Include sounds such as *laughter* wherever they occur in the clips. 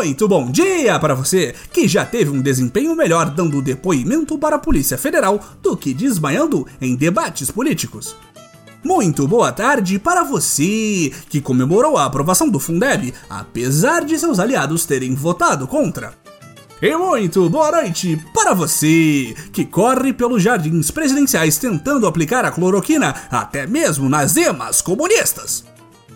Muito bom dia para você que já teve um desempenho melhor dando depoimento para a Polícia Federal do que desmaiando em debates políticos. Muito boa tarde para você que comemorou a aprovação do Fundeb, apesar de seus aliados terem votado contra. E muito boa noite para você que corre pelos jardins presidenciais tentando aplicar a cloroquina até mesmo nas emas comunistas.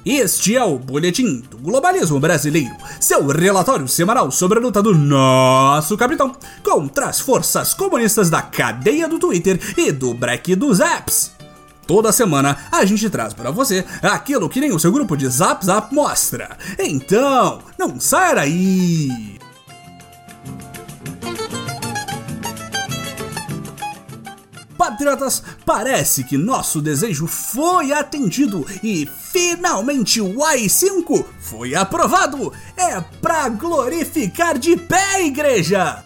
Este é o Boletim do Globalismo Brasileiro, seu relatório semanal sobre a luta do nosso capitão contra as forças comunistas da cadeia do Twitter e do break dos apps. Toda semana a gente traz para você aquilo que nem o seu grupo de Zap Zap mostra. Então, não saia daí! Patriotas, parece que nosso desejo foi atendido e finalmente o AI-5 foi aprovado! É pra glorificar de pé, igreja!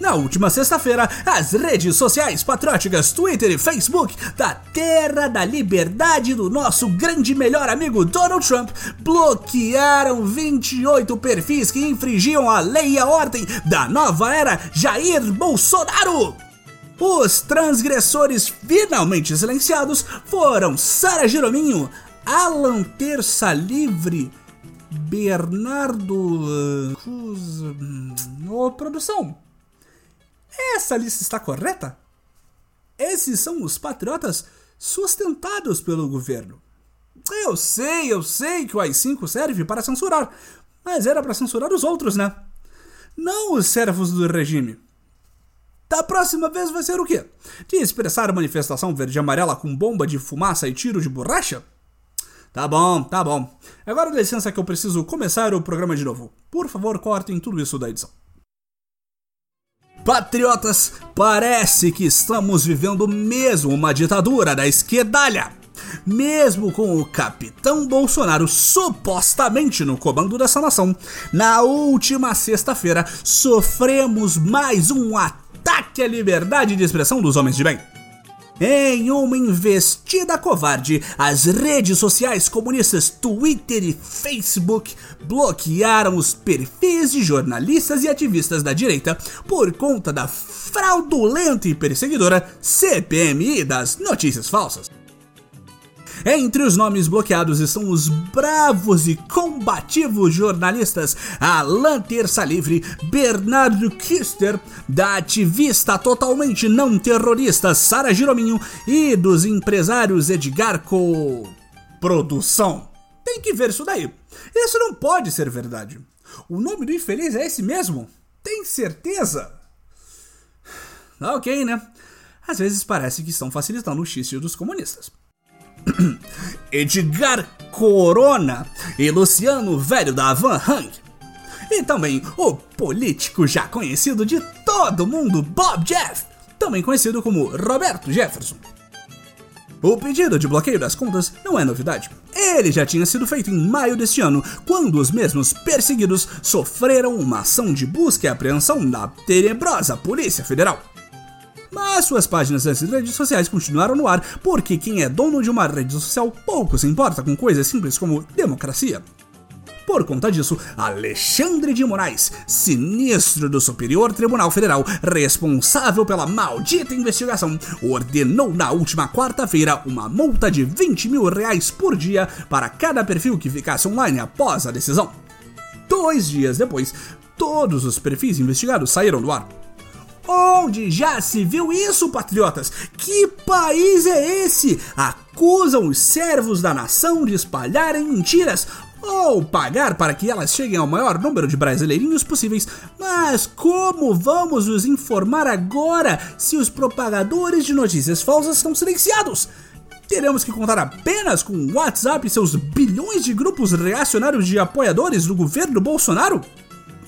Na última sexta-feira, as redes sociais patrióticas Twitter e Facebook da Terra da Liberdade do nosso grande melhor amigo Donald Trump bloquearam 28 perfis que infringiam a lei e a ordem da nova era Jair Bolsonaro. Os transgressores finalmente silenciados foram Sara Jerominho, Alan Terça Livre, Bernardo Cruz. Ô, produção, essa lista está correta? Esses são os patriotas sustentados pelo governo. Eu sei, eu sei que o AI-5 serve para censurar, mas era para censurar os outros, né? Não os servos do regime. Da próxima vez vai ser o quê? De expressar manifestação verde e amarela com bomba de fumaça e tiro de borracha? Tá bom, tá bom. Agora licença que eu preciso começar o programa de novo. Por favor, cortem tudo isso da edição. Patriotas, parece que estamos vivendo mesmo uma ditadura da esquerdalha. Mesmo com o capitão Bolsonaro supostamente no comando dessa nação, na última sexta-feira sofremos mais um ataque à liberdade de expressão dos homens de bem. Em uma investida covarde, as redes sociais comunistas Twitter e Facebook bloquearam os perfis de jornalistas e ativistas da direita por conta da fraudulenta e perseguidora CPMI das notícias falsas. Entre os nomes bloqueados estão os bravos e combativos jornalistas Alan Terça Livre, Bernardo Kister, da ativista totalmente não terrorista Sara Girominho e dos empresários Edgar Co. Produção. Tem que ver isso daí. Isso não pode ser verdade. O nome do infeliz é esse mesmo? Tem certeza? Ok, né? Às vezes parece que estão facilitando o xiste dos comunistas. *coughs* Edgar Corona e Luciano Velho da Van Hang. E também o político já conhecido de todo mundo, Bob Jeff, também conhecido como Roberto Jefferson. O pedido de bloqueio das contas não é novidade. Ele já tinha sido feito em maio deste ano, quando os mesmos perseguidos sofreram uma ação de busca e apreensão da tenebrosa Polícia Federal. Mas suas páginas nas redes sociais continuaram no ar porque quem é dono de uma rede social pouco se importa com coisas simples como democracia. Por conta disso, Alexandre de Moraes, sinistro do Superior Tribunal Federal, responsável pela maldita investigação, ordenou na última quarta-feira uma multa de 20 mil reais por dia para cada perfil que ficasse online após a decisão. Dois dias depois, todos os perfis investigados saíram do ar. Onde já se viu isso, patriotas? Que país é esse? Acusam os servos da nação de espalharem mentiras ou pagar para que elas cheguem ao maior número de brasileirinhos possíveis. Mas como vamos nos informar agora se os propagadores de notícias falsas estão silenciados? Teremos que contar apenas com o WhatsApp e seus bilhões de grupos reacionários de apoiadores do governo Bolsonaro?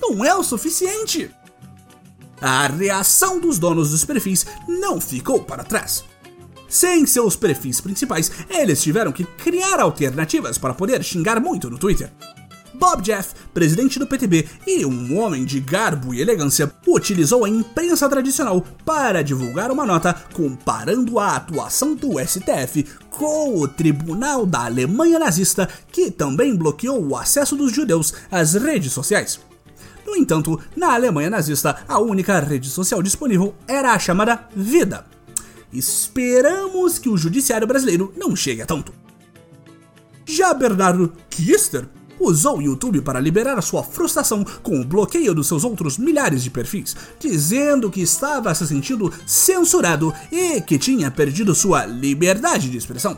Não é o suficiente! A reação dos donos dos perfis não ficou para trás. Sem seus perfis principais, eles tiveram que criar alternativas para poder xingar muito no Twitter. Bob Jeff, presidente do PTB e um homem de garbo e elegância, utilizou a imprensa tradicional para divulgar uma nota comparando a atuação do STF com o Tribunal da Alemanha Nazista, que também bloqueou o acesso dos judeus às redes sociais. No entanto, na Alemanha nazista, a única rede social disponível era a chamada Vida. Esperamos que o judiciário brasileiro não chegue a tanto. Já Bernardo Kister usou o YouTube para liberar sua frustração com o bloqueio dos seus outros milhares de perfis, dizendo que estava se sentindo censurado e que tinha perdido sua liberdade de expressão.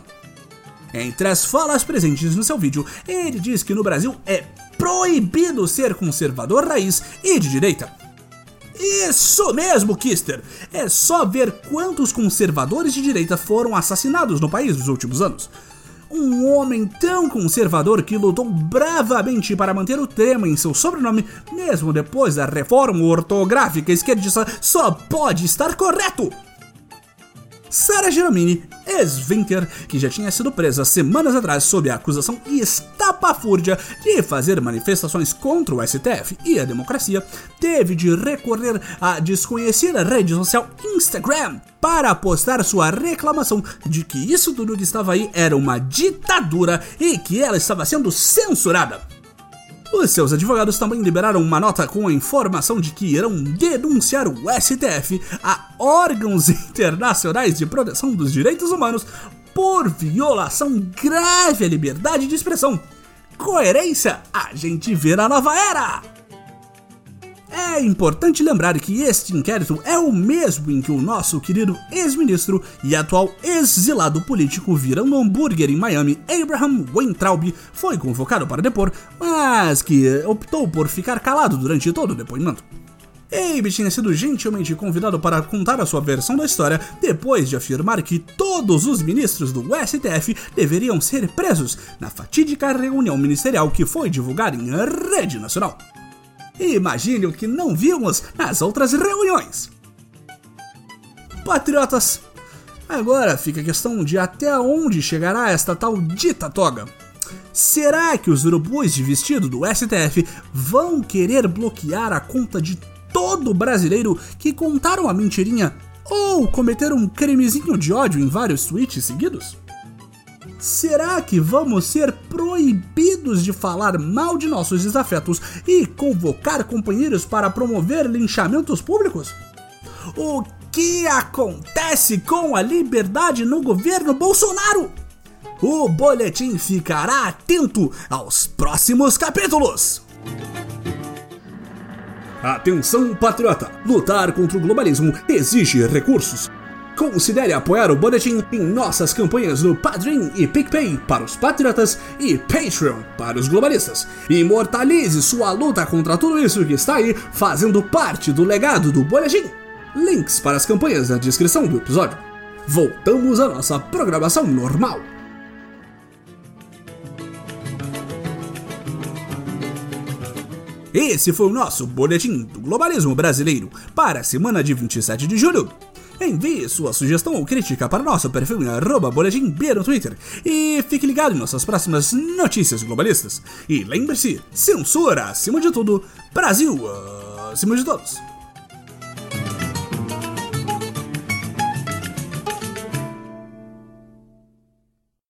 Entre as falas presentes no seu vídeo, ele diz que no Brasil é proibido ser conservador raiz e de direita. Isso mesmo, Kister! É só ver quantos conservadores de direita foram assassinados no país nos últimos anos. Um homem tão conservador que lutou bravamente para manter o tema em seu sobrenome, mesmo depois da reforma ortográfica esquerdista, só pode estar correto! Sara Giramini, ex-Vinker, que já tinha sido presa semanas atrás sob a acusação estapafúrdia de fazer manifestações contra o STF e a democracia, teve de recorrer à desconhecida rede social Instagram para postar sua reclamação de que isso tudo que estava aí era uma ditadura e que ela estava sendo censurada. Os seus advogados também liberaram uma nota com a informação de que irão denunciar o STF a órgãos *laughs* internacionais de proteção dos direitos humanos por violação grave à liberdade de expressão. Coerência a gente vê na nova era! É importante lembrar que este inquérito é o mesmo em que o nosso querido ex-ministro e atual exilado político virando hambúrguer em Miami, Abraham Weintraub, foi convocado para depor, mas que optou por ficar calado durante todo o depoimento. Abe tinha sido gentilmente convidado para contar a sua versão da história depois de afirmar que todos os ministros do STF deveriam ser presos na fatídica reunião ministerial que foi divulgada em rede nacional. Imagine o que não vimos nas outras reuniões. Patriotas, agora fica a questão de até onde chegará esta tal dita toga. Será que os urubus de vestido do STF vão querer bloquear a conta de todo brasileiro que contaram a mentirinha ou cometeram um cremezinho de ódio em vários tweets seguidos? Será que vamos ser proibidos de falar mal de nossos desafetos e convocar companheiros para promover linchamentos públicos? O que acontece com a liberdade no governo Bolsonaro? O boletim ficará atento aos próximos capítulos. Atenção, patriota! Lutar contra o globalismo exige recursos. Considere apoiar o Boletim em nossas campanhas no Padrim e PicPay para os patriotas e Patreon para os globalistas. Imortalize sua luta contra tudo isso que está aí fazendo parte do legado do Boletim. Links para as campanhas na descrição do episódio. Voltamos à nossa programação normal. Esse foi o nosso Boletim do Globalismo Brasileiro para a semana de 27 de julho. Envie sua sugestão ou crítica para nosso perfil em arroba boletim B no Twitter e fique ligado em nossas próximas notícias globalistas. E lembre-se, censura acima de tudo, Brasil acima de todos.